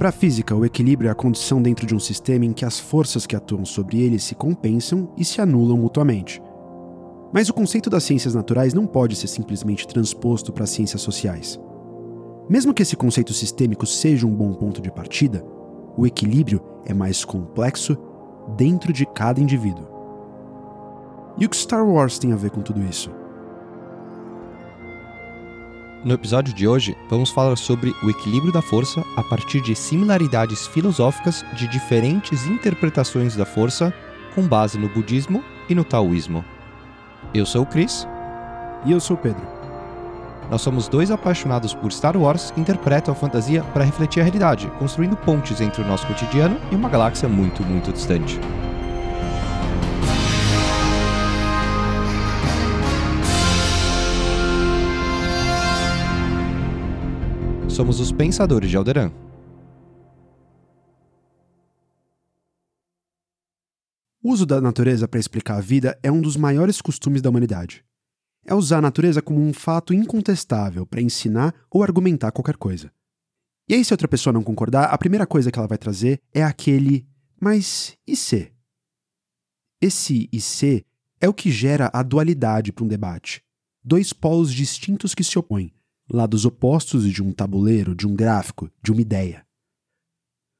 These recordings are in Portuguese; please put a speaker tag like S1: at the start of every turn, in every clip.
S1: Para a física, o equilíbrio é a condição dentro de um sistema em que as forças que atuam sobre ele se compensam e se anulam mutuamente. Mas o conceito das ciências naturais não pode ser simplesmente transposto para as ciências sociais. Mesmo que esse conceito sistêmico seja um bom ponto de partida, o equilíbrio é mais complexo dentro de cada indivíduo. E o que Star Wars tem a ver com tudo isso?
S2: No episódio de hoje, vamos falar sobre o equilíbrio da força a partir de similaridades filosóficas de diferentes interpretações da força com base no budismo e no taoísmo. Eu sou o Chris.
S1: E eu sou o Pedro.
S2: Nós somos dois apaixonados por Star Wars que interpretam a fantasia para refletir a realidade, construindo pontes entre o nosso cotidiano e uma galáxia muito, muito distante. Somos os Pensadores de Alderan.
S1: O uso da natureza para explicar a vida é um dos maiores costumes da humanidade. É usar a natureza como um fato incontestável para ensinar ou argumentar qualquer coisa. E aí, se outra pessoa não concordar, a primeira coisa que ela vai trazer é aquele mas e se? Esse e se é o que gera a dualidade para um debate. Dois polos distintos que se opõem, lados opostos de um tabuleiro, de um gráfico, de uma ideia.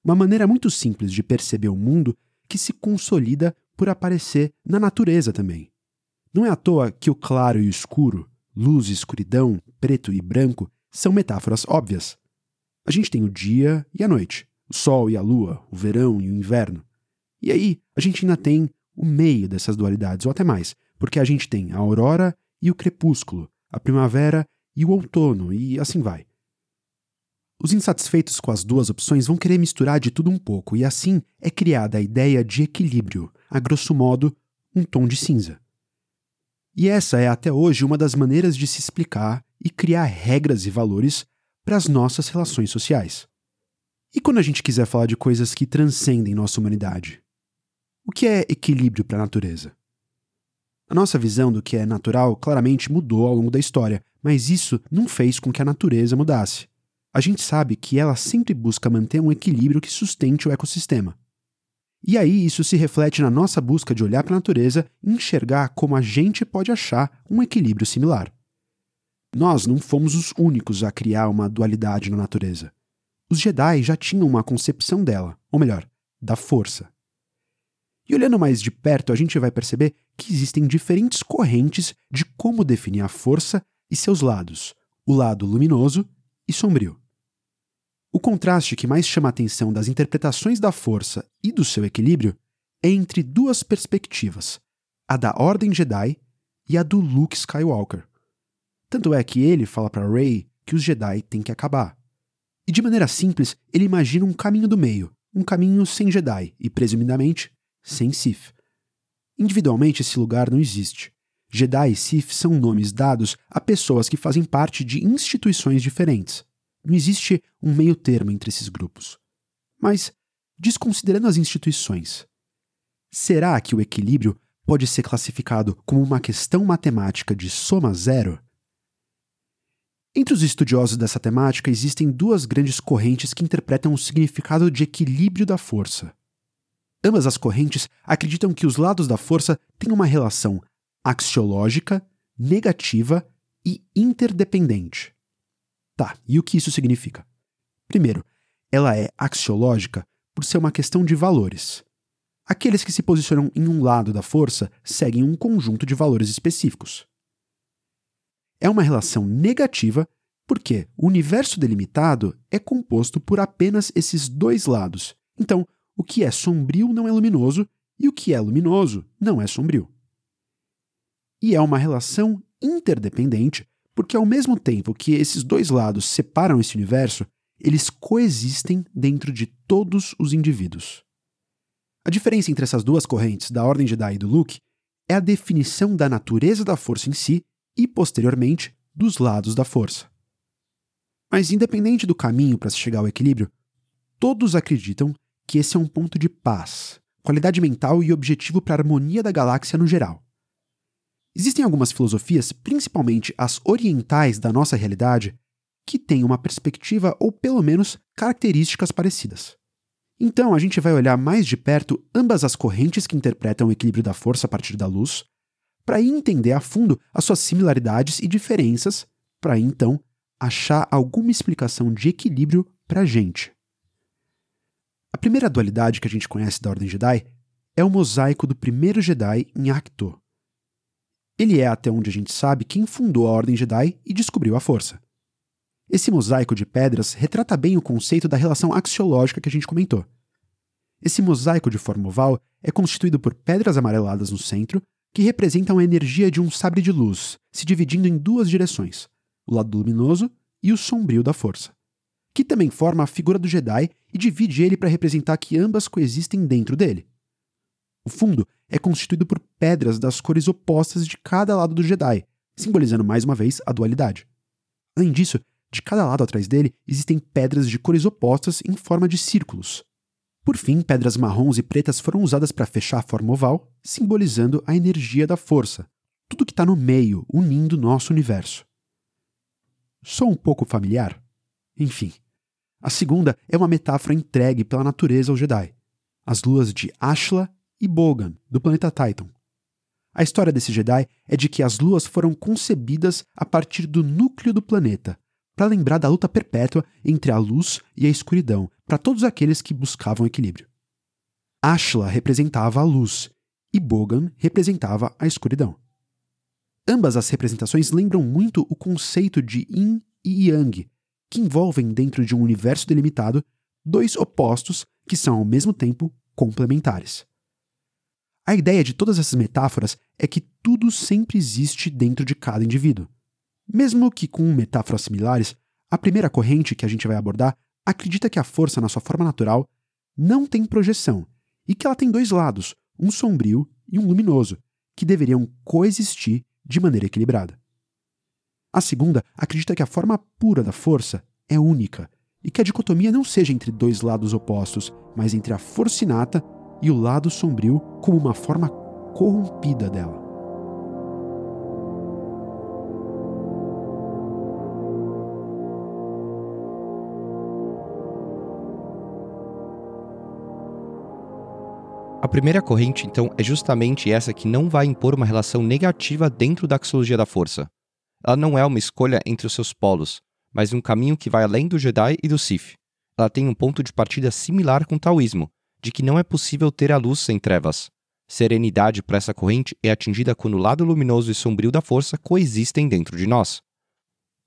S1: Uma maneira muito simples de perceber o mundo que se consolida por aparecer na natureza também. Não é à toa que o claro e o escuro, luz e escuridão, preto e branco, são metáforas óbvias. A gente tem o dia e a noite, o sol e a lua, o verão e o inverno. E aí, a gente ainda tem o meio dessas dualidades, ou até mais, porque a gente tem a aurora e o crepúsculo, a primavera e o outono, e assim vai. Os insatisfeitos com as duas opções vão querer misturar de tudo um pouco, e assim é criada a ideia de equilíbrio, a grosso modo, um tom de cinza. E essa é até hoje uma das maneiras de se explicar e criar regras e valores para as nossas relações sociais. E quando a gente quiser falar de coisas que transcendem nossa humanidade? O que é equilíbrio para a natureza? A nossa visão do que é natural claramente mudou ao longo da história, mas isso não fez com que a natureza mudasse a gente sabe que ela sempre busca manter um equilíbrio que sustente o ecossistema. E aí isso se reflete na nossa busca de olhar para a natureza e enxergar como a gente pode achar um equilíbrio similar. Nós não fomos os únicos a criar uma dualidade na natureza. Os Jedi já tinham uma concepção dela, ou melhor, da força. E olhando mais de perto, a gente vai perceber que existem diferentes correntes de como definir a força e seus lados: o lado luminoso e sombrio. O contraste que mais chama a atenção das interpretações da força e do seu equilíbrio é entre duas perspectivas, a da Ordem Jedi e a do Luke Skywalker. Tanto é que ele fala para Rey que os Jedi têm que acabar. E de maneira simples, ele imagina um caminho do meio, um caminho sem Jedi e, presumidamente, sem Sith. Individualmente, esse lugar não existe. Jedi e Sith são nomes dados a pessoas que fazem parte de instituições diferentes. Não existe um meio termo entre esses grupos. Mas, desconsiderando as instituições, será que o equilíbrio pode ser classificado como uma questão matemática de soma zero? Entre os estudiosos dessa temática existem duas grandes correntes que interpretam o significado de equilíbrio da força. Ambas as correntes acreditam que os lados da força têm uma relação axiológica, negativa e interdependente. Tá, e o que isso significa? Primeiro, ela é axiológica por ser uma questão de valores. Aqueles que se posicionam em um lado da força seguem um conjunto de valores específicos. É uma relação negativa porque o universo delimitado é composto por apenas esses dois lados. Então, o que é sombrio não é luminoso e o que é luminoso não é sombrio. E é uma relação interdependente porque ao mesmo tempo que esses dois lados separam esse universo, eles coexistem dentro de todos os indivíduos. A diferença entre essas duas correntes, da Ordem Jedi e do Luke, é a definição da natureza da força em si e, posteriormente, dos lados da força. Mas, independente do caminho para se chegar ao equilíbrio, todos acreditam que esse é um ponto de paz, qualidade mental e objetivo para a harmonia da galáxia no geral. Existem algumas filosofias, principalmente as orientais da nossa realidade, que têm uma perspectiva ou pelo menos características parecidas. Então, a gente vai olhar mais de perto ambas as correntes que interpretam o equilíbrio da força a partir da luz, para entender a fundo as suas similaridades e diferenças, para então achar alguma explicação de equilíbrio para a gente. Primeira dualidade que a gente conhece da Ordem Jedi é o mosaico do primeiro Jedi em Acto. Ele é, até onde a gente sabe, quem fundou a Ordem Jedi e descobriu a Força. Esse mosaico de pedras retrata bem o conceito da relação axiológica que a gente comentou. Esse mosaico de forma oval é constituído por pedras amareladas no centro, que representam a energia de um sabre de luz, se dividindo em duas direções, o lado luminoso e o sombrio da força, que também forma a figura do Jedi e divide ele para representar que ambas coexistem dentro dele. O fundo é constituído por pedras das cores opostas de cada lado do Jedi, simbolizando mais uma vez a dualidade. Além disso, de cada lado atrás dele existem pedras de cores opostas em forma de círculos. Por fim, pedras marrons e pretas foram usadas para fechar a forma oval, simbolizando a energia da força, tudo que está no meio, unindo nosso universo. Sou um pouco familiar? Enfim. A segunda é uma metáfora entregue pela natureza ao Jedi. As luas de Ashla e Bogan, do planeta Titan. A história desse Jedi é de que as luas foram concebidas a partir do núcleo do planeta, para lembrar da luta perpétua entre a luz e a escuridão, para todos aqueles que buscavam equilíbrio. Ashla representava a luz e Bogan representava a escuridão. Ambas as representações lembram muito o conceito de yin e yang, que envolvem dentro de um universo delimitado dois opostos que são ao mesmo tempo complementares. A ideia de todas essas metáforas é que tudo sempre existe dentro de cada indivíduo. Mesmo que com metáforas similares, a primeira corrente que a gente vai abordar acredita que a força, na sua forma natural, não tem projeção e que ela tem dois lados, um sombrio e um luminoso, que deveriam coexistir de maneira equilibrada. A segunda acredita que a forma pura da força é única e que a dicotomia não seja entre dois lados opostos, mas entre a força inata e o lado sombrio como uma forma corrompida dela.
S2: A primeira corrente, então, é justamente essa que não vai impor uma relação negativa dentro da axiologia da força. Ela não é uma escolha entre os seus polos, mas um caminho que vai além do Jedi e do Sith. Ela tem um ponto de partida similar com o taoísmo, de que não é possível ter a luz sem trevas. Serenidade para essa corrente é atingida quando o lado luminoso e sombrio da força coexistem dentro de nós.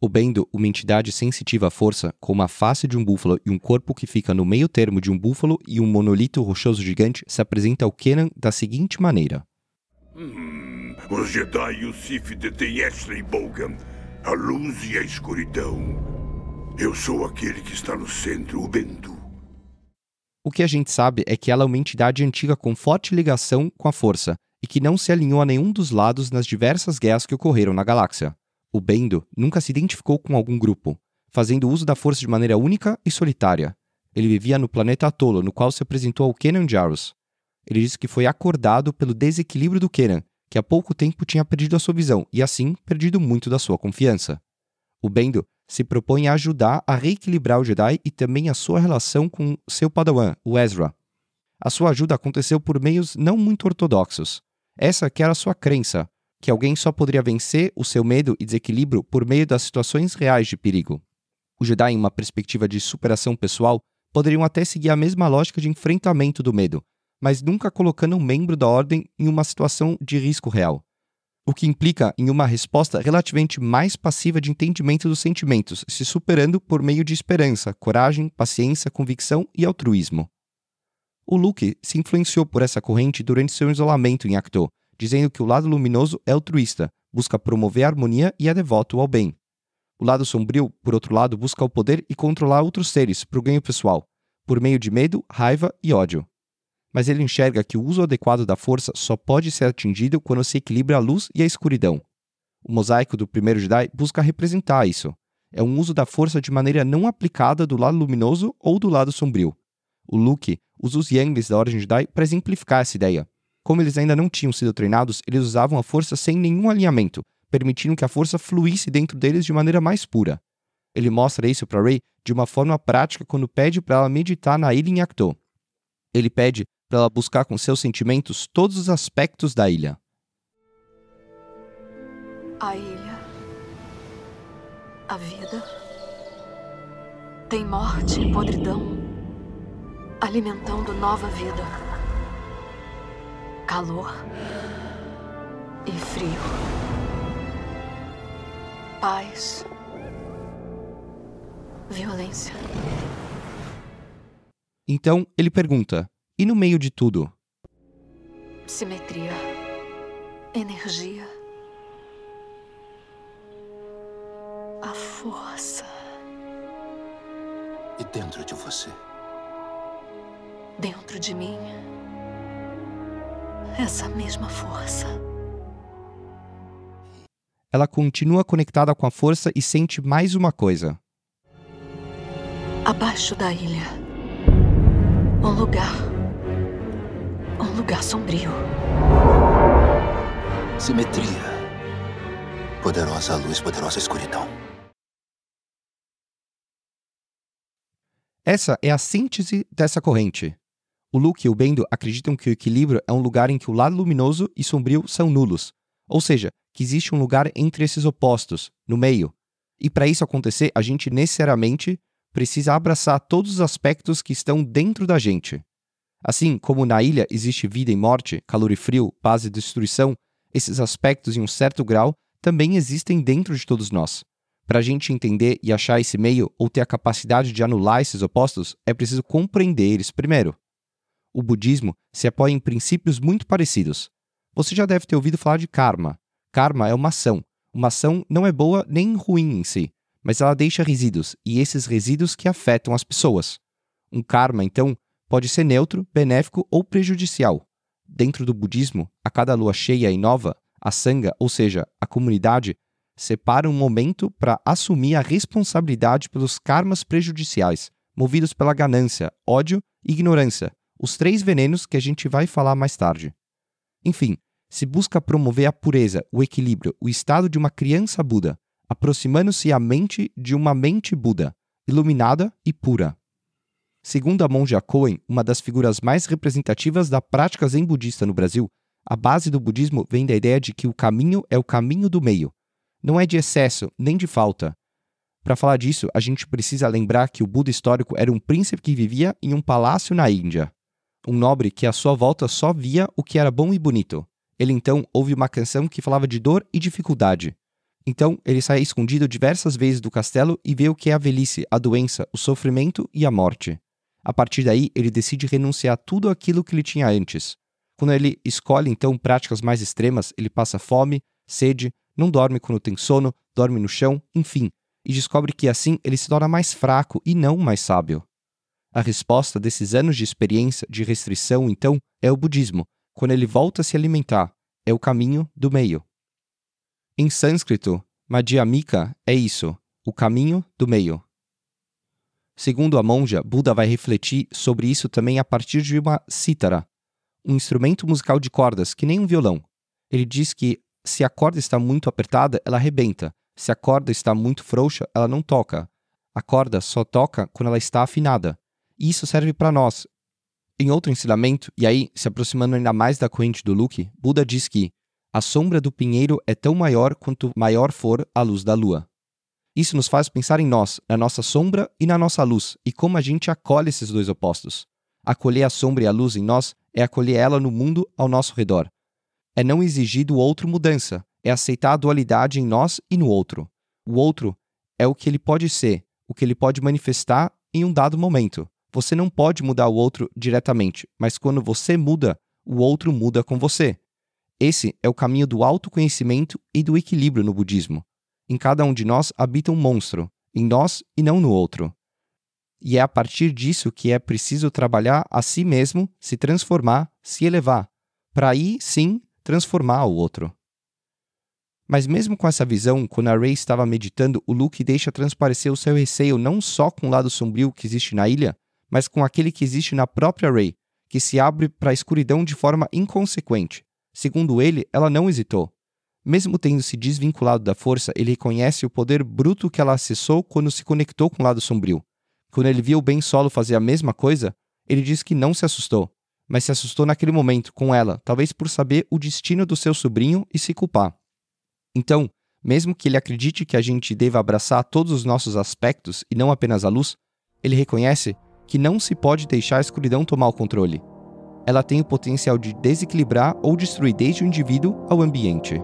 S2: O Bendo, uma entidade sensitiva à força, com uma face de um búfalo e um corpo que fica no meio termo de um búfalo e um monolito rochoso gigante, se apresenta ao Kenan da seguinte maneira.
S3: Hum, os Jedi e o Sith detêm Ashley Bogan, a luz e a escuridão. Eu sou aquele que está no centro, o Bendo.
S2: O que a gente sabe é que ela é uma entidade antiga com forte ligação com a força e que não se alinhou a nenhum dos lados nas diversas guerras que ocorreram na galáxia. O Bendo nunca se identificou com algum grupo, fazendo uso da força de maneira única e solitária. Ele vivia no planeta Atolo, no qual se apresentou ao Kenan Jarrus. Ele disse que foi acordado pelo desequilíbrio do Kenan, que há pouco tempo tinha perdido a sua visão e, assim, perdido muito da sua confiança. O Bendo se propõe a ajudar a reequilibrar o Jedi e também a sua relação com seu padawan, o Ezra. A sua ajuda aconteceu por meios não muito ortodoxos. Essa que era sua crença, que alguém só poderia vencer o seu medo e desequilíbrio por meio das situações reais de perigo. Os Jedi, em uma perspectiva de superação pessoal, poderiam até seguir a mesma lógica de enfrentamento do medo, mas nunca colocando um membro da ordem em uma situação de risco real. O que implica em uma resposta relativamente mais passiva de entendimento dos sentimentos, se superando por meio de esperança, coragem, paciência, convicção e altruísmo. O Luke se influenciou por essa corrente durante seu isolamento em Acto, dizendo que o lado luminoso é altruísta, busca promover a harmonia e é devoto ao bem. O lado sombrio, por outro lado, busca o poder e controlar outros seres para o ganho pessoal, por meio de medo, raiva e ódio. Mas ele enxerga que o uso adequado da força só pode ser atingido quando se equilibra a luz e a escuridão. O mosaico do primeiro Jedi busca representar isso. É um uso da força de maneira não aplicada do lado luminoso ou do lado sombrio. O Luke usa os Younglings da Ordem Jedi para exemplificar essa ideia, como eles ainda não tinham sido treinados, eles usavam a força sem nenhum alinhamento, permitindo que a força fluísse dentro deles de maneira mais pura. Ele mostra isso para Ray de uma forma prática quando pede para ela meditar na ilha em Acto. Ele pede para ela buscar com seus sentimentos todos os aspectos da ilha.
S4: A ilha. A vida. Tem morte e podridão, alimentando nova vida. Calor e frio. Paz. Violência.
S2: Então ele pergunta: e no meio de tudo?
S4: Simetria. Energia. A força.
S5: E dentro de você?
S4: Dentro de mim. Essa mesma força.
S2: Ela continua conectada com a força e sente mais uma coisa.
S4: Abaixo da ilha. Um lugar. Um lugar sombrio.
S5: Simetria. Poderosa luz, poderosa escuridão.
S2: Essa é a síntese dessa corrente. O Luke e o Bendo acreditam que o equilíbrio é um lugar em que o lado luminoso e sombrio são nulos, ou seja, que existe um lugar entre esses opostos, no meio. E para isso acontecer, a gente necessariamente precisa abraçar todos os aspectos que estão dentro da gente. Assim como na ilha existe vida e morte, calor e frio, paz e destruição, esses aspectos em um certo grau também existem dentro de todos nós. Para a gente entender e achar esse meio ou ter a capacidade de anular esses opostos, é preciso compreender eles primeiro. O budismo se apoia em princípios muito parecidos. Você já deve ter ouvido falar de karma. Karma é uma ação. Uma ação não é boa nem ruim em si, mas ela deixa resíduos, e esses resíduos que afetam as pessoas. Um karma, então, pode ser neutro, benéfico ou prejudicial. Dentro do budismo, a cada lua cheia e nova, a sangha, ou seja, a comunidade, separa um momento para assumir a responsabilidade pelos karmas prejudiciais, movidos pela ganância, ódio e ignorância, os três venenos que a gente vai falar mais tarde. Enfim, se busca promover a pureza, o equilíbrio, o estado de uma criança Buda, aproximando-se a mente de uma mente Buda, iluminada e pura. Segundo a monja Cohen, uma das figuras mais representativas da prática zen budista no Brasil, a base do budismo vem da ideia de que o caminho é o caminho do meio, não é de excesso nem de falta. Para falar disso, a gente precisa lembrar que o Buda histórico era um príncipe que vivia em um palácio na Índia. Um nobre que à sua volta só via o que era bom e bonito. Ele então ouve uma canção que falava de dor e dificuldade. Então ele sai escondido diversas vezes do castelo e vê o que é a velhice, a doença, o sofrimento e a morte. A partir daí, ele decide renunciar a tudo aquilo que ele tinha antes. Quando ele escolhe então práticas mais extremas, ele passa fome, sede, não dorme quando tem sono, dorme no chão, enfim, e descobre que assim ele se torna mais fraco e não mais sábio. A resposta desses anos de experiência de restrição, então, é o budismo, quando ele volta a se alimentar, é o caminho do meio. Em sânscrito, Madhyamika é isso, o caminho do meio. Segundo a monja, Buda vai refletir sobre isso também a partir de uma cítara, um instrumento musical de cordas, que nem um violão. Ele diz que se a corda está muito apertada, ela arrebenta. Se a corda está muito frouxa, ela não toca. A corda só toca quando ela está afinada. E isso serve para nós. Em outro ensinamento, e aí se aproximando ainda mais da corrente do Luke, Buda diz que a sombra do pinheiro é tão maior quanto maior for a luz da lua. Isso nos faz pensar em nós, na nossa sombra e na nossa luz, e como a gente acolhe esses dois opostos. Acolher a sombra e a luz em nós é acolher ela no mundo ao nosso redor, é não exigir do outro mudança, é aceitar a dualidade em nós e no outro. O outro é o que ele pode ser, o que ele pode manifestar em um dado momento. Você não pode mudar o outro diretamente, mas quando você muda, o outro muda com você. Esse é o caminho do autoconhecimento e do equilíbrio no budismo. Em cada um de nós habita um monstro, em nós e não no outro. E é a partir disso que é preciso trabalhar a si mesmo, se transformar, se elevar, para aí sim transformar o outro. Mas mesmo com essa visão, quando a Ray estava meditando, o Luke deixa transparecer o seu receio não só com o lado sombrio que existe na ilha, mas com aquele que existe na própria Ray, que se abre para a escuridão de forma inconsequente. Segundo ele, ela não hesitou. Mesmo tendo se desvinculado da força, ele reconhece o poder bruto que ela acessou quando se conectou com o lado sombrio. Quando ele viu o Ben Solo fazer a mesma coisa, ele diz que não se assustou, mas se assustou naquele momento com ela, talvez por saber o destino do seu sobrinho e se culpar. Então, mesmo que ele acredite que a gente deva abraçar todos os nossos aspectos e não apenas a luz, ele reconhece que não se pode deixar a escuridão tomar o controle. Ela tem o potencial de desequilibrar ou destruir desde o indivíduo ao ambiente.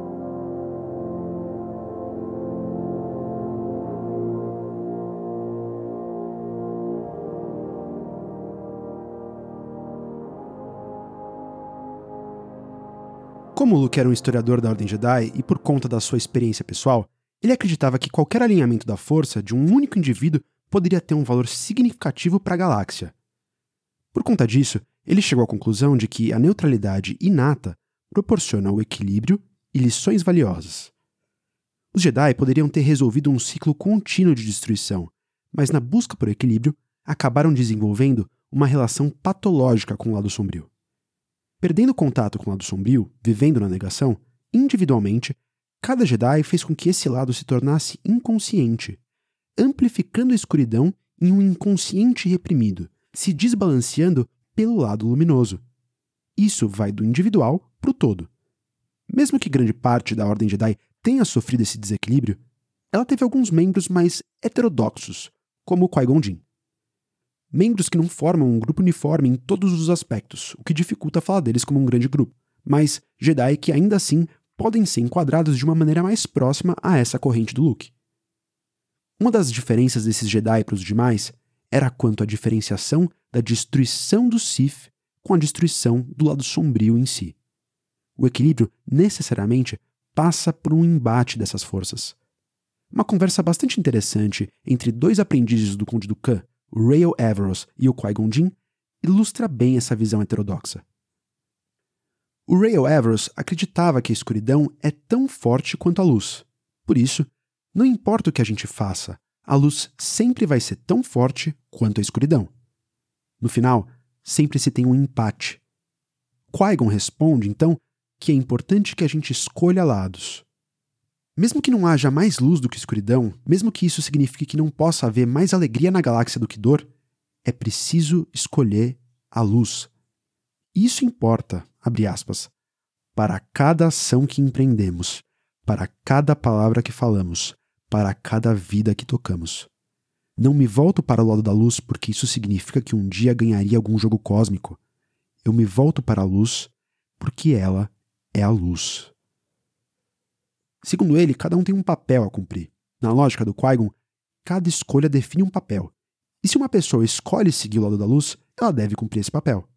S1: Como Luke era um historiador da Ordem Jedi e por conta da sua experiência pessoal, ele acreditava que qualquer alinhamento da força de um único indivíduo poderia ter um valor significativo para a galáxia. Por conta disso, ele chegou à conclusão de que a neutralidade inata proporciona o equilíbrio e lições valiosas. Os Jedi poderiam ter resolvido um ciclo contínuo de destruição, mas na busca por equilíbrio, acabaram desenvolvendo uma relação patológica com o lado sombrio. Perdendo contato com o lado sombrio, vivendo na negação, individualmente, cada Jedi fez com que esse lado se tornasse inconsciente, amplificando a escuridão em um inconsciente reprimido, se desbalanceando pelo lado luminoso. Isso vai do individual para o todo. Mesmo que grande parte da Ordem Jedi tenha sofrido esse desequilíbrio, ela teve alguns membros mais heterodoxos, como o Qui-Gon Jinn membros que não formam um grupo uniforme em todos os aspectos, o que dificulta falar deles como um grande grupo, mas Jedi que ainda assim podem ser enquadrados de uma maneira mais próxima a essa corrente do Luke. Uma das diferenças desses Jedi para os demais era quanto à diferenciação da destruição do Sith com a destruição do lado sombrio em si. O equilíbrio necessariamente passa por um embate dessas forças. Uma conversa bastante interessante entre dois aprendizes do Conde o Rael Averos e o Qui-Gon Jinn, ilustra bem essa visão heterodoxa. O Rael Averos acreditava que a escuridão é tão forte quanto a luz. Por isso, não importa o que a gente faça, a luz sempre vai ser tão forte quanto a escuridão. No final, sempre se tem um empate. Qui-Gon responde, então, que é importante que a gente escolha lados. Mesmo que não haja mais luz do que escuridão, mesmo que isso signifique que não possa haver mais alegria na galáxia do que dor, é preciso escolher a luz. Isso importa, abre aspas, para cada ação que empreendemos, para cada palavra que falamos, para cada vida que tocamos. Não me volto para o lado da luz porque isso significa que um dia ganharia algum jogo cósmico. Eu me volto para a luz porque ela é a luz. Segundo ele, cada um tem um papel a cumprir. Na lógica do Qui-Gon, cada escolha define um papel. E se uma pessoa escolhe seguir o lado da luz, ela deve cumprir esse papel.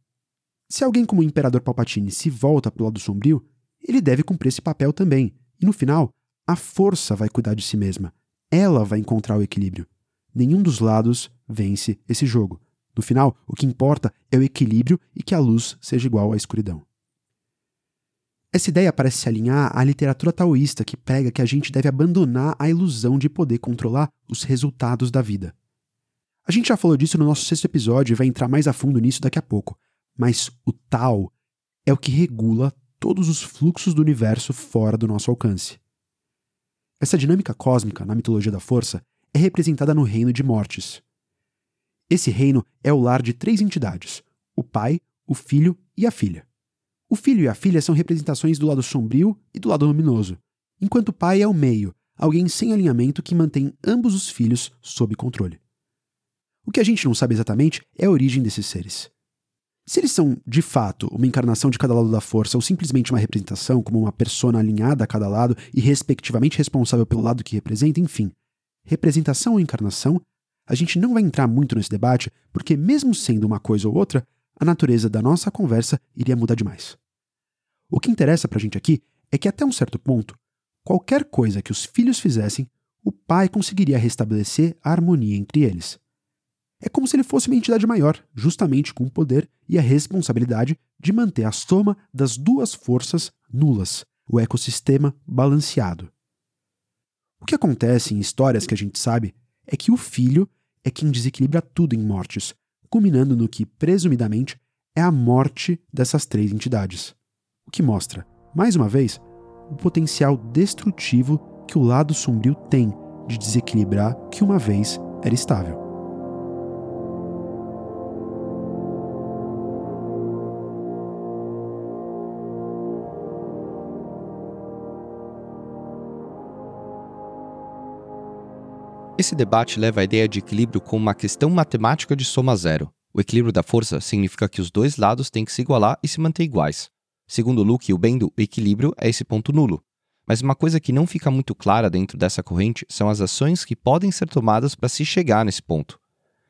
S1: Se alguém como o Imperador Palpatine se volta para o lado sombrio, ele deve cumprir esse papel também. E no final, a força vai cuidar de si mesma. Ela vai encontrar o equilíbrio. Nenhum dos lados vence esse jogo. No final, o que importa é o equilíbrio e que a luz seja igual à escuridão. Essa ideia parece se alinhar à literatura taoísta que prega que a gente deve abandonar a ilusão de poder controlar os resultados da vida. A gente já falou disso no nosso sexto episódio e vai entrar mais a fundo nisso daqui a pouco, mas o Tao é o que regula todos os fluxos do universo fora do nosso alcance. Essa dinâmica cósmica na mitologia da força é representada no reino de Mortes. Esse reino é o lar de três entidades: o pai, o filho e a filha. O filho e a filha são representações do lado sombrio e do lado luminoso, enquanto o pai é o meio, alguém sem alinhamento que mantém ambos os filhos sob controle. O que a gente não sabe exatamente é a origem desses seres. Se eles são, de fato, uma encarnação de cada lado da força ou simplesmente uma representação, como uma persona alinhada a cada lado e respectivamente responsável pelo lado que representa, enfim, representação ou encarnação, a gente não vai entrar muito nesse debate, porque, mesmo sendo uma coisa ou outra, a natureza da nossa conversa iria mudar demais. O que interessa pra gente aqui é que, até um certo ponto, qualquer coisa que os filhos fizessem, o pai conseguiria restabelecer a harmonia entre eles. É como se ele fosse uma entidade maior, justamente com o poder e a responsabilidade de manter a soma das duas forças nulas, o ecossistema balanceado. O que acontece em histórias que a gente sabe é que o filho é quem desequilibra tudo em mortes, culminando no que, presumidamente, é a morte dessas três entidades. O que mostra, mais uma vez, o potencial destrutivo que o lado sombrio tem de desequilibrar o que uma vez era estável.
S2: Esse debate leva a ideia de equilíbrio como uma questão matemática de soma zero. O equilíbrio da força significa que os dois lados têm que se igualar e se manter iguais. Segundo Luke o Bendo, o equilíbrio é esse ponto nulo. Mas uma coisa que não fica muito clara dentro dessa corrente são as ações que podem ser tomadas para se chegar nesse ponto.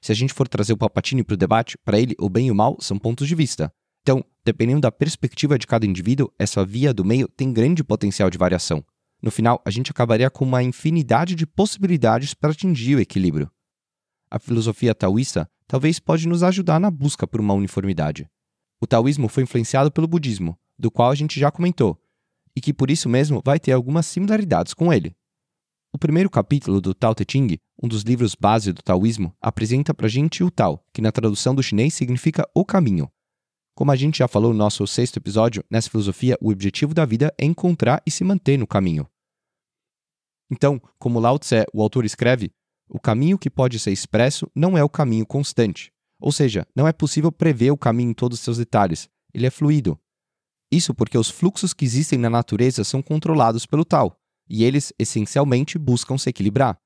S2: Se a gente for trazer o Palpatine para o debate, para ele, o bem e o mal são pontos de vista. Então, dependendo da perspectiva de cada indivíduo, essa via do meio tem grande potencial de variação. No final, a gente acabaria com uma infinidade de possibilidades para atingir o equilíbrio. A filosofia taoísta talvez pode nos ajudar na busca por uma uniformidade. O taoísmo foi influenciado pelo budismo, do qual a gente já comentou, e que por isso mesmo vai ter algumas similaridades com ele. O primeiro capítulo do Tao Te Ching, um dos livros base do taoísmo, apresenta para a gente o Tao, que na tradução do chinês significa o caminho. Como a gente já falou no nosso sexto episódio, nessa filosofia o objetivo da vida é encontrar e se manter no caminho. Então, como Lao Tse, o autor escreve, o caminho que pode ser expresso não é o caminho constante. Ou seja, não é possível prever o caminho em todos os seus detalhes. Ele é fluido. Isso porque os fluxos que existem na natureza são controlados pelo tal, e eles essencialmente buscam se equilibrar.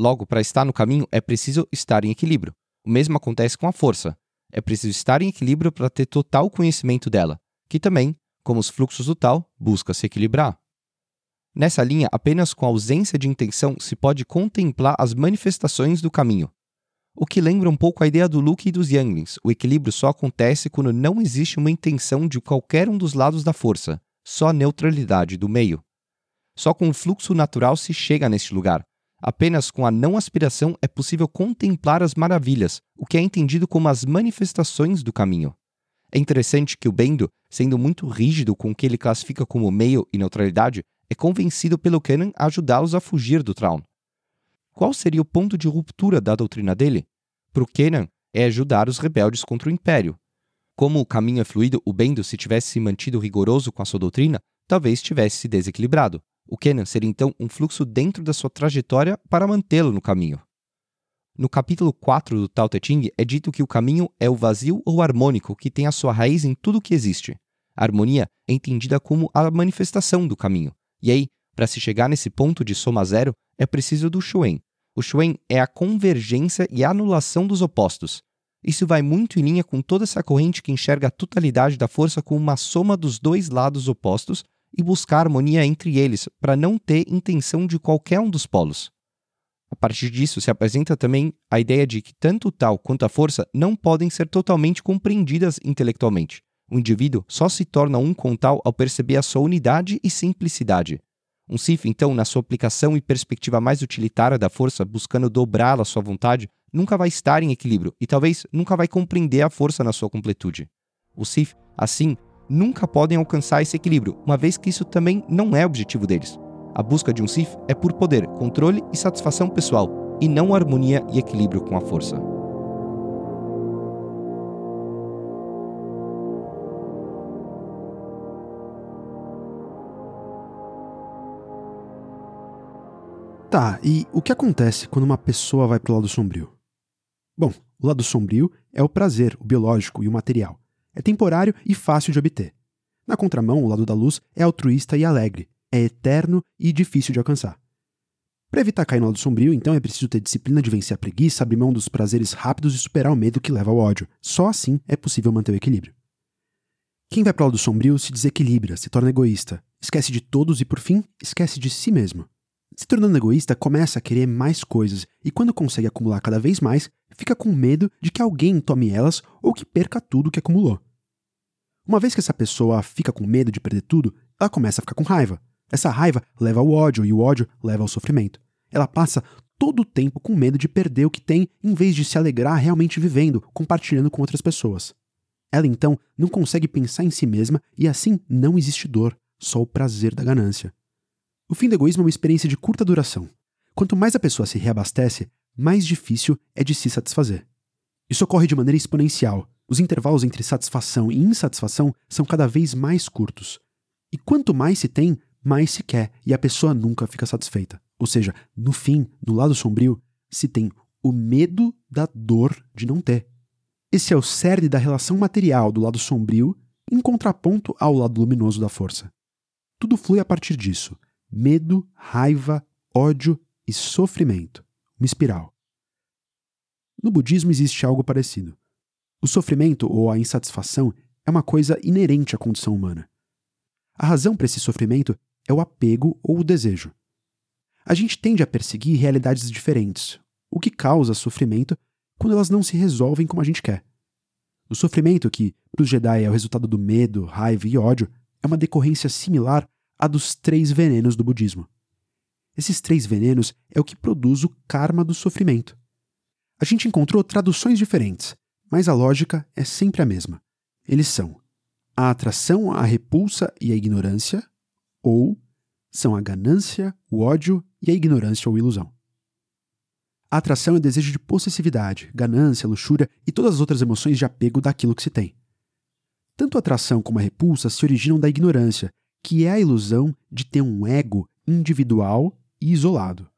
S2: Logo, para estar no caminho é preciso estar em equilíbrio. O mesmo acontece com a força. É preciso estar em equilíbrio para ter total conhecimento dela, que também, como os fluxos do tal, busca se equilibrar. Nessa linha, apenas com ausência de intenção se pode contemplar as manifestações do caminho. O que lembra um pouco a ideia do Luke e dos Younglings. O equilíbrio só acontece quando não existe uma intenção de qualquer um dos lados da força, só a neutralidade do meio. Só com o fluxo natural se chega neste lugar. Apenas com a não aspiração é possível contemplar as maravilhas, o que é entendido como as manifestações do caminho. É interessante que o Bendo, sendo muito rígido com o que ele classifica como meio e neutralidade, é convencido pelo Kenan a ajudá-los a fugir do Traun. Qual seria o ponto de ruptura da doutrina dele? Para o Kenan, é ajudar os rebeldes contra o Império. Como o caminho é fluido, o Bendo, se tivesse se mantido rigoroso com a sua doutrina, talvez tivesse se desequilibrado. O Kenan seria então um fluxo dentro da sua trajetória para mantê-lo no caminho. No capítulo 4 do Tao Te Ching é dito que o caminho é o vazio ou harmônico que tem a sua raiz em tudo o que existe. A harmonia é entendida como a manifestação do caminho. E aí, para se chegar nesse ponto de soma zero, é preciso do Shuen. O Shuen é a convergência e anulação dos opostos. Isso vai muito em linha com toda essa corrente que enxerga a totalidade da força como uma soma dos dois lados opostos e buscar harmonia entre eles para não ter intenção de qualquer um dos polos. A partir disso, se apresenta também a ideia de que tanto o tal quanto a força não podem ser totalmente compreendidas intelectualmente. O indivíduo só se torna um com tal ao perceber a sua unidade e simplicidade. Um Sith, então, na sua aplicação e perspectiva mais utilitária da força, buscando dobrá-la à sua vontade, nunca vai estar em equilíbrio e talvez nunca vai compreender a força na sua completude. Os Sith, assim, nunca podem alcançar esse equilíbrio, uma vez que isso também não é objetivo deles. A busca de um Sith é por poder, controle e satisfação pessoal, e não harmonia e equilíbrio com a força.
S1: Tá, e o que acontece quando uma pessoa vai pro lado sombrio? Bom, o lado sombrio é o prazer, o biológico e o material. É temporário e fácil de obter. Na contramão, o lado da luz é altruísta e alegre, é eterno e difícil de alcançar. Para evitar cair no lado sombrio, então é preciso ter disciplina de vencer a preguiça, abrir mão dos prazeres rápidos e superar o medo que leva ao ódio. Só assim é possível manter o equilíbrio. Quem vai para o lado sombrio se desequilibra, se torna egoísta, esquece de todos e, por fim, esquece de si mesmo. Se tornando egoísta, começa a querer mais coisas e, quando consegue acumular cada vez mais, fica com medo de que alguém tome elas ou que perca tudo que acumulou. Uma vez que essa pessoa fica com medo de perder tudo, ela começa a ficar com raiva. Essa raiva leva ao ódio e o ódio leva ao sofrimento. Ela passa todo o tempo com medo de perder o que tem em vez de se alegrar realmente vivendo, compartilhando com outras pessoas. Ela então não consegue pensar em si mesma e assim não existe dor, só o prazer da ganância. O fim do egoísmo é uma experiência de curta duração. Quanto mais a pessoa se reabastece, mais difícil é de se satisfazer. Isso ocorre de maneira exponencial. Os intervalos entre satisfação e insatisfação são cada vez mais curtos. E quanto mais se tem, mais se quer e a pessoa nunca fica satisfeita. Ou seja, no fim, no lado sombrio, se tem o medo da dor de não ter. Esse é o cerne da relação material do lado sombrio, em contraponto ao lado luminoso da força. Tudo flui a partir disso: medo, raiva, ódio e sofrimento. Uma espiral. No budismo existe algo parecido. O sofrimento ou a insatisfação é uma coisa inerente à condição humana. A razão para esse sofrimento é o apego ou o desejo. A gente tende a perseguir realidades diferentes, o que causa sofrimento quando elas não se resolvem como a gente quer. O sofrimento, que para os Jedi é o resultado do medo, raiva e ódio, é uma decorrência similar à dos três venenos do budismo. Esses três venenos é o que produz o karma do sofrimento. A gente encontrou traduções diferentes, mas a lógica é sempre a mesma. Eles são a atração, a repulsa e a ignorância, ou são a ganância, o ódio e a ignorância ou ilusão. A atração é o desejo de possessividade, ganância, luxúria e todas as outras emoções de apego daquilo que se tem. Tanto a atração como a repulsa se originam da ignorância, que é a ilusão de ter um ego individual e isolado.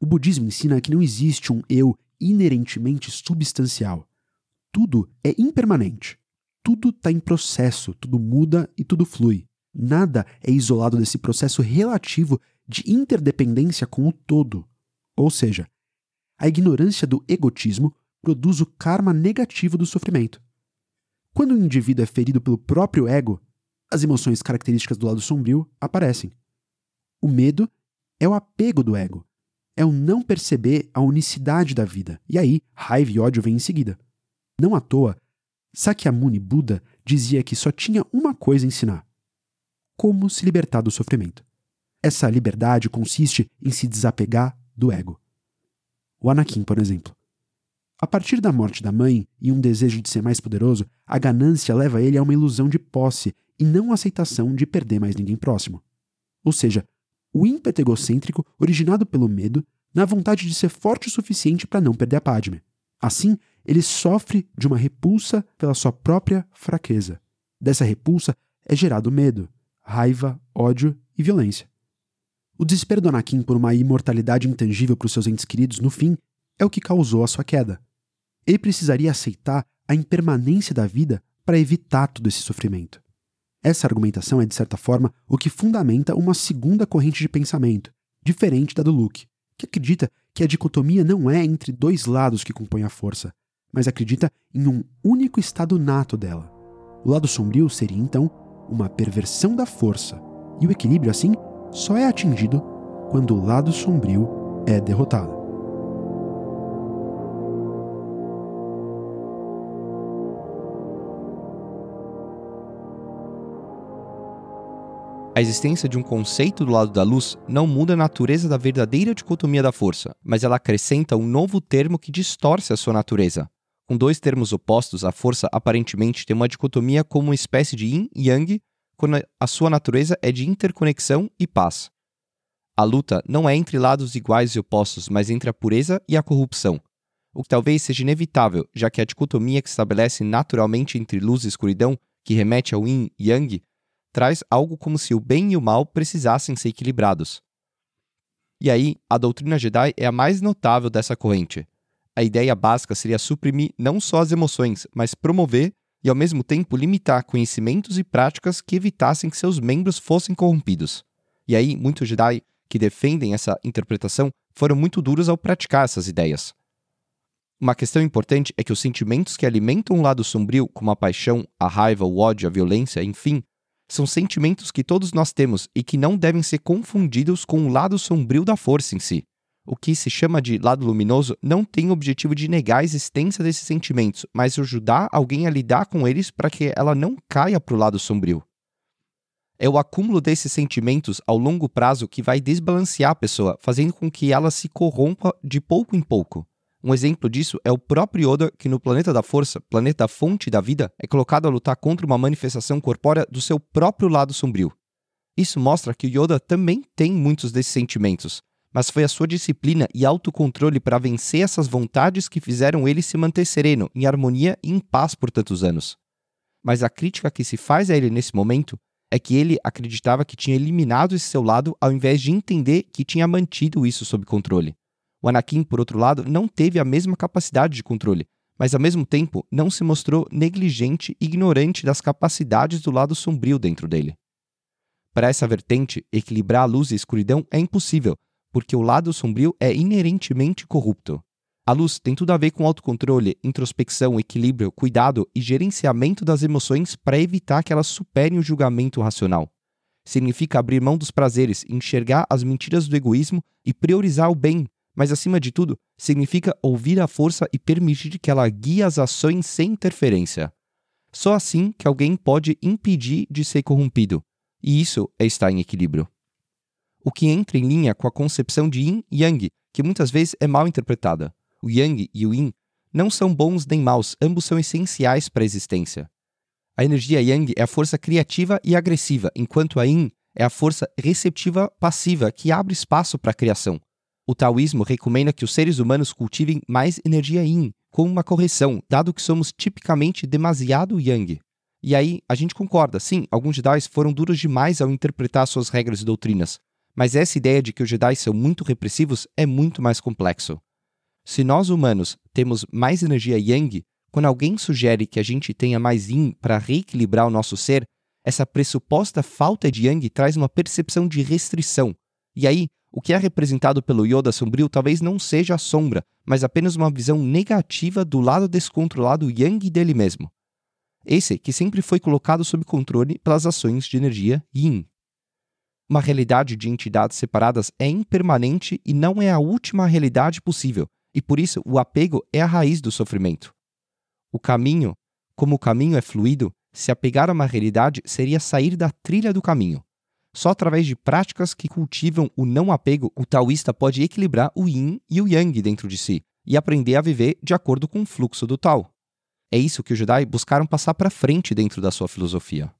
S1: O budismo ensina que não existe um eu inerentemente substancial. Tudo é impermanente. Tudo está em processo, tudo muda e tudo flui. Nada é isolado desse processo relativo de interdependência com o todo. Ou seja, a ignorância do egotismo produz o karma negativo do sofrimento. Quando o indivíduo é ferido pelo próprio ego, as emoções características do lado sombrio aparecem. O medo é o apego do ego, é o não perceber a unicidade da vida, e aí raiva e ódio vêm em seguida. Não à toa, Sakyamuni Buda dizia que só tinha uma coisa a ensinar: como se libertar do sofrimento. Essa liberdade consiste em se desapegar do ego o Anakin, por exemplo. A partir da morte da mãe e um desejo de ser mais poderoso, a ganância leva ele a uma ilusão de posse e não aceitação de perder mais ninguém próximo. Ou seja, o ímpeto egocêntrico originado pelo medo na vontade de ser forte o suficiente para não perder a Padme. Assim, ele sofre de uma repulsa pela sua própria fraqueza. Dessa repulsa é gerado medo, raiva, ódio e violência. O desespero do Anakin por uma imortalidade intangível para os seus entes queridos, no fim, é o que causou a sua queda. Ele precisaria aceitar a impermanência da vida para evitar todo esse sofrimento. Essa argumentação é, de certa forma, o que fundamenta uma segunda corrente de pensamento, diferente da do Luke, que acredita que a dicotomia não é entre dois lados que compõem a força, mas acredita em um único estado nato dela. O lado sombrio seria, então, uma perversão da força, e o equilíbrio, assim, só é atingido quando o lado sombrio é derrotado.
S2: A existência de um conceito do lado da luz não muda a natureza da verdadeira dicotomia da força, mas ela acrescenta um novo termo que distorce a sua natureza. Com dois termos opostos, a força aparentemente tem uma dicotomia como uma espécie de yin e yang, quando a sua natureza é de interconexão e paz. A luta não é entre lados iguais e opostos, mas entre a pureza e a corrupção, o que talvez seja inevitável, já que a dicotomia que se estabelece naturalmente entre luz e escuridão, que remete ao yin e yang, traz algo como se o bem e o mal precisassem ser equilibrados. E aí, a doutrina Jedi é a mais notável dessa corrente. A ideia básica seria suprimir não só as emoções, mas promover e, ao mesmo tempo, limitar conhecimentos e práticas que evitassem que seus membros fossem corrompidos. E aí, muitos Jedi que defendem essa interpretação foram muito duros ao praticar essas ideias. Uma questão importante é que os sentimentos que alimentam o lado sombrio, como a paixão, a raiva, o ódio, a violência, enfim, são sentimentos que todos nós temos e que não devem ser confundidos com o lado sombrio da força em si. O que se chama de lado luminoso não tem o objetivo de negar a existência desses sentimentos, mas ajudar alguém a lidar com eles para que ela não caia para o lado sombrio. É o acúmulo desses sentimentos ao longo prazo que vai desbalancear a pessoa, fazendo com que ela se corrompa de pouco em pouco. Um exemplo disso é o próprio Yoda, que no planeta da força, planeta fonte da vida, é colocado a lutar contra uma manifestação corpórea do seu próprio lado sombrio. Isso mostra que o Yoda também tem muitos desses sentimentos, mas foi a sua disciplina e autocontrole para vencer essas vontades que fizeram ele se manter sereno, em harmonia e em paz por tantos anos. Mas a crítica que se faz a ele nesse momento é que ele acreditava que tinha eliminado esse seu lado ao invés de entender que tinha mantido isso sob controle. O Anakin, por outro lado, não teve a mesma capacidade de controle, mas ao mesmo tempo não se mostrou negligente e ignorante das capacidades do lado sombrio dentro dele. Para essa vertente, equilibrar a luz e a escuridão é impossível, porque o lado sombrio é inerentemente corrupto. A luz tem tudo a ver com autocontrole, introspecção, equilíbrio, cuidado e gerenciamento das emoções para evitar que elas superem o julgamento racional. Significa abrir mão dos prazeres, enxergar as mentiras do egoísmo e priorizar o bem, mas acima de tudo, significa ouvir a força e permitir que ela guie as ações sem interferência. Só assim que alguém pode impedir de ser corrompido, e isso é estar em equilíbrio. O que entra em linha com a concepção de yin e yang, que muitas vezes é mal interpretada o Yang e o Yin, não são bons nem maus, ambos são essenciais para a existência. A energia Yang é a força criativa e agressiva, enquanto a Yin é a força receptiva passiva que abre espaço para a criação. O taoísmo recomenda que os seres humanos cultivem mais energia Yin, com uma correção, dado que somos tipicamente demasiado Yang. E aí, a gente concorda, sim, alguns Jedi foram duros demais ao interpretar suas regras e doutrinas, mas essa ideia de que os Jedi são muito repressivos é muito mais complexo. Se nós humanos temos mais energia yang, quando alguém sugere que a gente tenha mais yin para reequilibrar o nosso ser, essa pressuposta falta de yang traz uma percepção de restrição. E aí, o que é representado pelo Yoda sombrio talvez não seja a sombra, mas apenas uma visão negativa do lado descontrolado yang dele mesmo. Esse que sempre foi colocado sob controle pelas ações de energia yin. Uma realidade de entidades separadas é impermanente e não é a última realidade possível, e por isso o apego é a raiz do sofrimento. O caminho, como o caminho é fluido, se apegar a uma realidade seria sair da trilha do caminho. Só através de práticas que cultivam o não apego, o taoísta pode equilibrar o yin e o yang dentro de si e aprender a viver de acordo com o fluxo do tal. É isso que os Jedi buscaram passar para frente dentro da sua filosofia.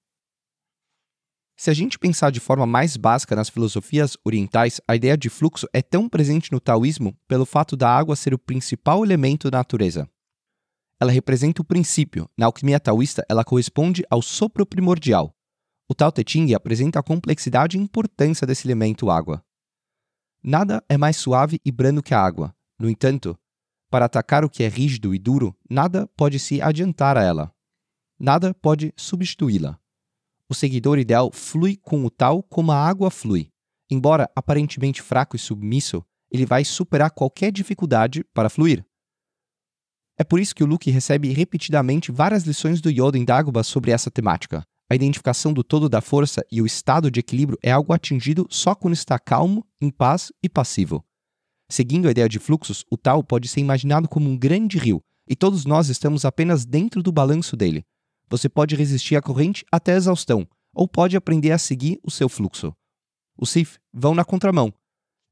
S2: Se a gente pensar de forma mais básica nas filosofias orientais, a ideia de fluxo é tão presente no taoísmo pelo fato da água ser o principal elemento da natureza. Ela representa o princípio. Na alquimia taoísta, ela corresponde ao sopro primordial. O Tao Te Ching apresenta a complexidade e importância desse elemento água. Nada é mais suave e brando que a água. No entanto, para atacar o que é rígido e duro, nada pode se adiantar a ela. Nada pode substituí-la. O seguidor ideal flui com o tal como a água flui. Embora aparentemente fraco e submisso, ele vai superar qualquer dificuldade para fluir. É por isso que o Luke recebe repetidamente várias lições do Yoda em Dagobah sobre essa temática. A identificação do todo da força e o estado de equilíbrio é algo atingido só quando está calmo, em paz e passivo. Seguindo a ideia de fluxos, o Tao pode ser imaginado como um grande rio, e todos nós estamos apenas dentro do balanço dele, você pode resistir à corrente até a exaustão, ou pode aprender a seguir o seu fluxo. Os Sith vão na contramão.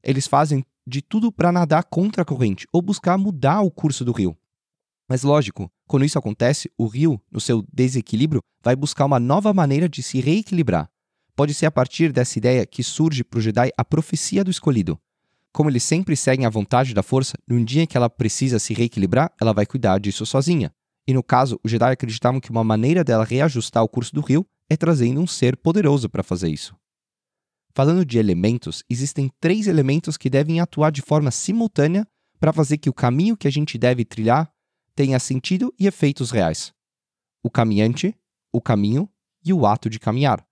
S2: Eles fazem de tudo para nadar contra a corrente ou buscar mudar o curso do rio. Mas lógico, quando isso acontece, o rio, no seu desequilíbrio, vai buscar uma nova maneira de se reequilibrar. Pode ser a partir dessa ideia que surge para o Jedi a profecia do escolhido. Como eles sempre seguem a vontade da força, num dia em que ela precisa se reequilibrar, ela vai cuidar disso sozinha. E no caso, os Jedi acreditavam que uma maneira dela reajustar o curso do rio é trazendo um ser poderoso para fazer isso. Falando de elementos, existem três elementos que devem atuar de forma simultânea para fazer que o caminho que a gente deve trilhar tenha sentido e efeitos reais: o caminhante, o caminho e o ato de caminhar.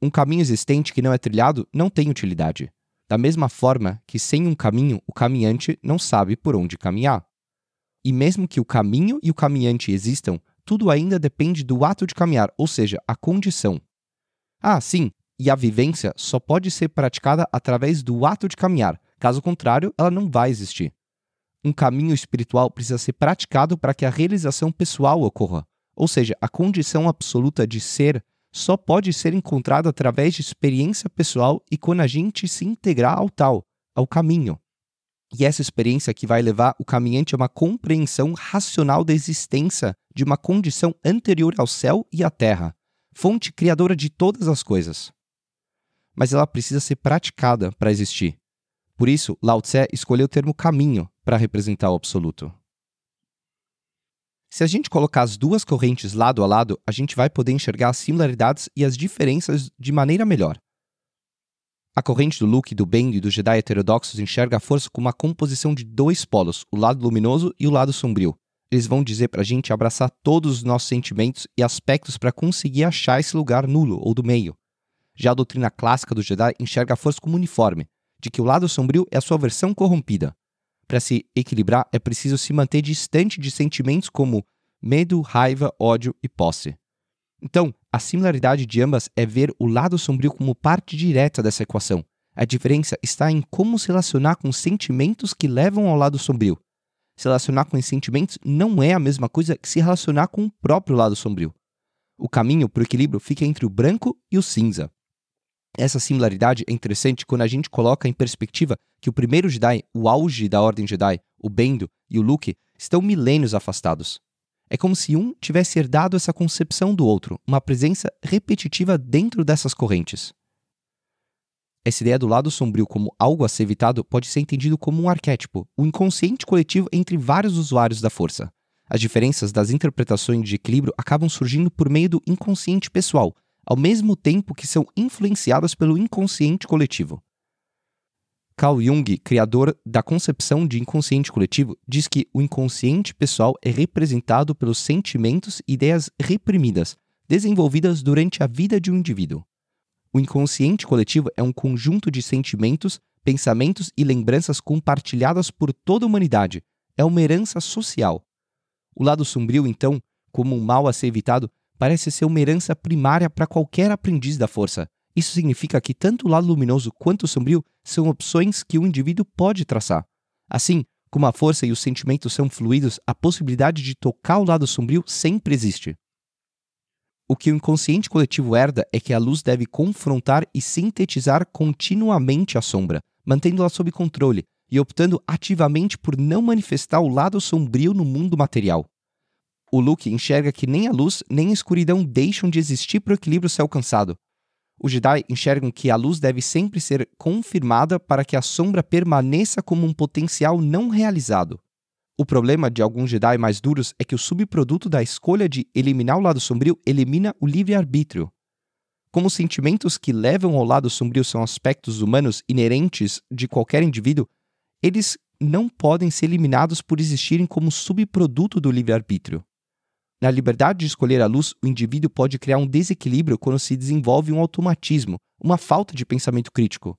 S2: Um caminho existente que não é trilhado não tem utilidade. Da mesma forma que sem um caminho, o caminhante não sabe por onde caminhar. E mesmo que o caminho e o caminhante existam, tudo ainda depende do ato de caminhar, ou seja, a condição. Ah, sim, e a vivência só pode ser praticada através do ato de caminhar, caso contrário, ela não vai existir. Um caminho espiritual precisa ser praticado para que a realização pessoal ocorra, ou seja, a condição absoluta de ser só pode ser encontrada através de experiência pessoal e quando a gente se integrar ao tal, ao caminho. E essa experiência que vai levar o caminhante a uma compreensão racional da existência de uma condição anterior ao céu e à terra, fonte criadora de todas as coisas. Mas ela precisa ser praticada para existir. Por isso, Lao Tse escolheu o termo caminho para representar o absoluto. Se a gente colocar as duas correntes lado a lado, a gente vai poder enxergar as similaridades e as diferenças de maneira melhor. A corrente do Luke, do Bendo e do Jedi heterodoxos enxerga a força como uma composição de dois polos, o lado luminoso e o lado sombrio. Eles vão dizer para a gente abraçar todos os nossos sentimentos e aspectos para conseguir achar esse lugar nulo ou do meio. Já a doutrina clássica do Jedi enxerga a força como uniforme, de que o lado sombrio é a sua versão corrompida, para se equilibrar, é preciso se manter distante de sentimentos como medo, raiva, ódio e posse. Então, a similaridade de ambas é ver o lado sombrio como parte direta dessa equação. A diferença está em como se relacionar com sentimentos que levam ao lado sombrio. Se relacionar com esses sentimentos não é a mesma coisa que se relacionar com o próprio lado sombrio. O caminho para o equilíbrio fica entre o branco e o cinza. Essa similaridade é interessante quando a gente coloca em perspectiva que o primeiro Jedi, o auge da Ordem Jedi, o Bendo e o Luke, estão milênios afastados. É como se um tivesse herdado essa concepção do outro, uma presença repetitiva dentro dessas correntes. Essa ideia do lado sombrio como algo a ser evitado pode ser entendido como um arquétipo, o um inconsciente coletivo entre vários usuários da força. As diferenças das interpretações de equilíbrio acabam surgindo por meio do inconsciente pessoal, ao mesmo tempo que são influenciadas pelo inconsciente coletivo. Carl Jung, criador da concepção de inconsciente coletivo, diz que o inconsciente pessoal é representado pelos sentimentos e ideias reprimidas, desenvolvidas durante a vida de um indivíduo. O inconsciente coletivo é um conjunto de sentimentos, pensamentos e lembranças compartilhadas por toda a humanidade. É uma herança social. O lado sombrio, então, como um mal a ser evitado, parece ser uma herança primária para qualquer aprendiz da força. Isso significa que tanto o lado luminoso quanto o sombrio são opções que o indivíduo pode traçar. Assim, como a força e os sentimentos são fluidos, a possibilidade de tocar o lado sombrio sempre existe. O que o inconsciente coletivo herda é que a luz deve confrontar e sintetizar continuamente a sombra, mantendo-a sob controle e optando ativamente por não manifestar o lado sombrio no mundo material o Luke enxerga que nem a luz nem a escuridão deixam de existir para o equilíbrio ser alcançado. Os Jedi enxergam que a luz deve sempre ser confirmada para que a sombra permaneça como um potencial não realizado. O problema de alguns Jedi mais duros é que o subproduto da escolha de eliminar o lado sombrio elimina o livre-arbítrio. Como os sentimentos que levam ao lado sombrio são aspectos humanos inerentes de qualquer indivíduo, eles não podem ser eliminados por existirem como subproduto do livre-arbítrio. Na liberdade de escolher a luz, o indivíduo pode criar um desequilíbrio quando se desenvolve um automatismo, uma falta de pensamento crítico.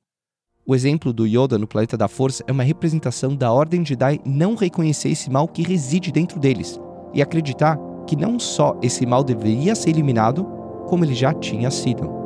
S2: O exemplo do Yoda no Planeta da Força é uma representação da Ordem Jedi não reconhecer esse mal que reside dentro deles e acreditar que não só esse mal deveria ser eliminado, como ele já tinha sido.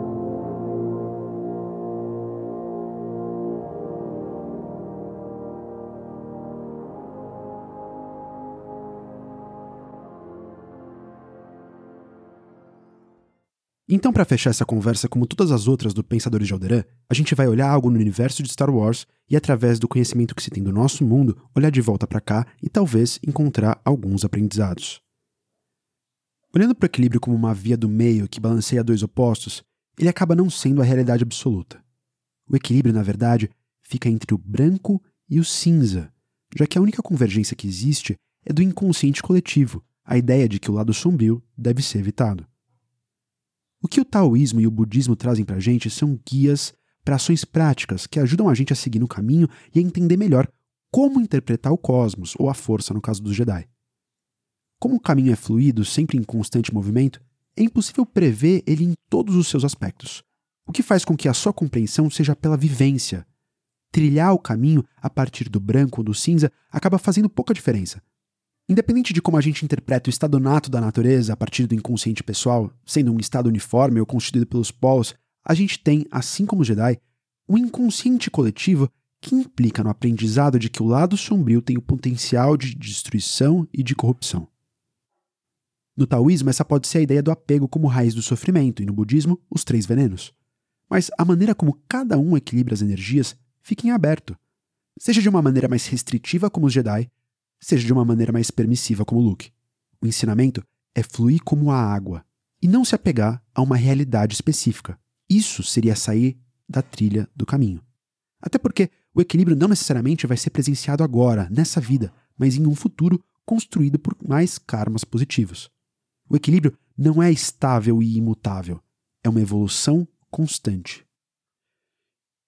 S1: Então, para fechar essa conversa, como todas as outras do Pensadores de Alderan, a gente vai olhar algo no universo de Star Wars e, através do conhecimento que se tem do nosso mundo, olhar de volta para cá e talvez encontrar alguns aprendizados. Olhando para o equilíbrio como uma via do meio que balanceia dois opostos, ele acaba não sendo a realidade absoluta. O equilíbrio, na verdade, fica entre o branco e o cinza, já que a única convergência que existe é do inconsciente coletivo, a ideia de que o lado sombrio deve ser evitado. O que o taoísmo e o budismo trazem para a gente são guias para ações práticas que ajudam a gente a seguir no caminho e a entender melhor como interpretar o cosmos, ou a força no caso dos Jedi. Como o caminho é fluido, sempre em constante movimento, é impossível prever ele em todos os seus aspectos, o que faz com que a sua compreensão seja pela vivência. Trilhar o caminho a partir do branco ou do cinza acaba fazendo pouca diferença, Independente de como a gente interpreta o estado nato da natureza a partir do inconsciente pessoal, sendo um estado uniforme ou constituído pelos polos, a gente tem, assim como os Jedi, um inconsciente coletivo que implica no aprendizado de que o lado sombrio tem o potencial de destruição e de corrupção. No taoísmo, essa pode ser a ideia do apego como raiz do sofrimento, e no budismo, os três venenos. Mas a maneira como cada um equilibra as energias fica em aberto. Seja de uma maneira mais restritiva, como os Jedi, seja de uma maneira mais permissiva, como Luke. O ensinamento é fluir como a água e não se apegar a uma realidade específica. Isso seria sair da trilha do caminho. Até porque o equilíbrio não necessariamente vai ser presenciado agora, nessa vida, mas em um futuro construído por mais karmas positivos. O equilíbrio não é estável e imutável, é uma evolução constante.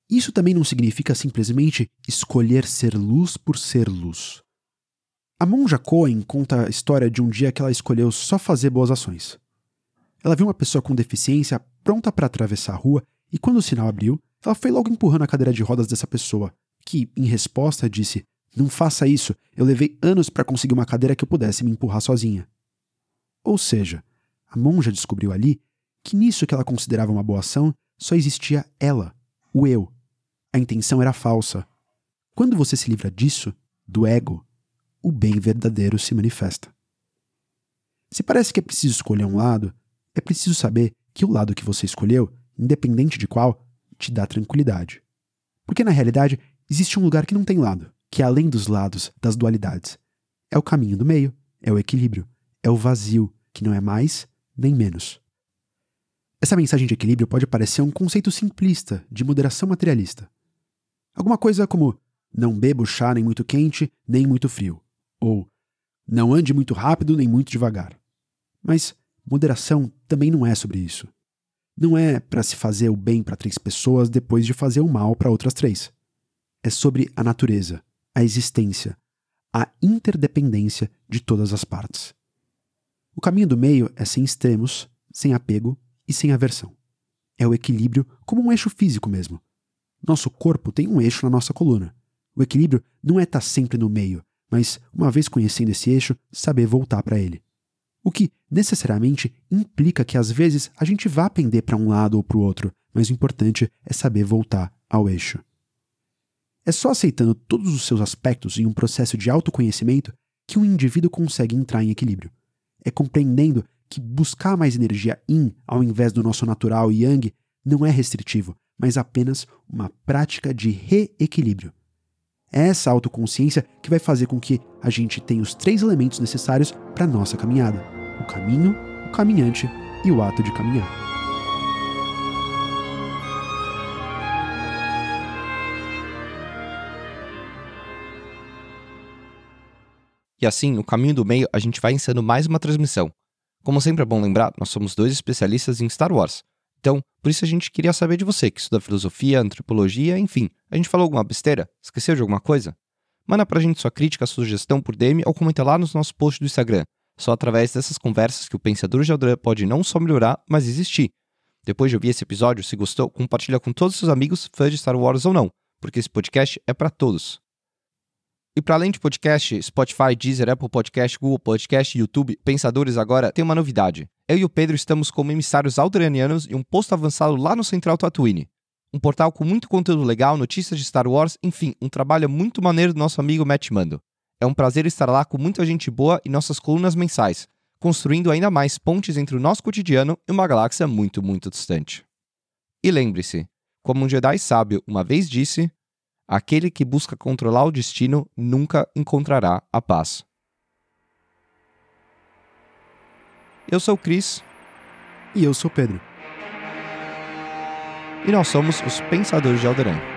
S1: Isso também não significa simplesmente escolher ser luz por ser luz. A monja Cohen conta a história de um dia que ela escolheu só fazer boas ações. Ela viu uma pessoa com deficiência pronta para atravessar a rua e quando o sinal abriu, ela foi logo empurrando a cadeira de rodas dessa pessoa, que, em resposta, disse: Não faça isso, eu levei anos para conseguir uma cadeira que eu pudesse me empurrar sozinha. Ou seja, a monja descobriu ali que nisso que ela considerava uma boa ação só existia ela, o eu. A intenção era falsa. Quando você se livra disso, do ego, o bem verdadeiro se manifesta. Se parece que é preciso escolher um lado, é preciso saber que o lado que você escolheu, independente de qual, te dá tranquilidade. Porque na realidade existe um lugar que não tem lado, que é além dos lados, das dualidades. É o caminho do meio, é o equilíbrio, é o vazio, que não é mais nem menos. Essa mensagem de equilíbrio pode parecer um conceito simplista, de moderação materialista. Alguma coisa como não beba chá nem muito quente, nem muito frio, ou não ande muito rápido nem muito devagar. Mas moderação também não é sobre isso. Não é para se fazer o bem para três pessoas depois de fazer o mal para outras três. É sobre a natureza, a existência, a interdependência de todas as partes. O caminho do meio é sem extremos, sem apego e sem aversão. É o equilíbrio como um eixo físico mesmo. Nosso corpo tem um eixo na nossa coluna. O equilíbrio não é estar sempre no meio, mas, uma vez conhecendo esse eixo, saber voltar para ele. O que necessariamente implica que às vezes a gente vá pender para um lado ou para o outro, mas o importante é saber voltar ao eixo. É só aceitando todos os seus aspectos em um processo de autoconhecimento que um indivíduo consegue entrar em equilíbrio é compreendendo que buscar mais energia yin ao invés do nosso natural yang não é restritivo, mas apenas uma prática de reequilíbrio. É essa autoconsciência que vai fazer com que a gente tenha os três elementos necessários para nossa caminhada: o caminho, o caminhante e o ato de caminhar.
S2: E assim, no caminho do meio, a gente vai ensinando mais uma transmissão. Como sempre é bom lembrar, nós somos dois especialistas em Star Wars. Então, por isso a gente queria saber de você, que estuda filosofia, antropologia, enfim. A gente falou alguma besteira? Esqueceu de alguma coisa? Manda pra gente sua crítica, sugestão por DM ou comenta lá nos nossos posts do Instagram. Só através dessas conversas que o Pensador de pode não só melhorar, mas existir. Depois de ouvir esse episódio, se gostou, compartilha com todos os seus amigos, fãs de Star Wars ou não, porque esse podcast é para todos. E para além de podcast, Spotify, Deezer, Apple Podcast, Google Podcast, YouTube, Pensadores agora tem uma novidade. Eu e o Pedro estamos como emissários aldranianos e um posto avançado lá no Central Tatooine. Um portal com muito conteúdo legal, notícias de Star Wars, enfim, um trabalho muito maneiro do nosso amigo Matt Mando. É um prazer estar lá com muita gente boa e nossas colunas mensais, construindo ainda mais pontes entre o nosso cotidiano e uma galáxia muito, muito distante. E lembre-se, como um Jedi sábio uma vez disse, Aquele que busca controlar o destino nunca encontrará a paz. Eu sou o Cris.
S1: E eu sou o Pedro.
S2: E nós somos os Pensadores de Alderan.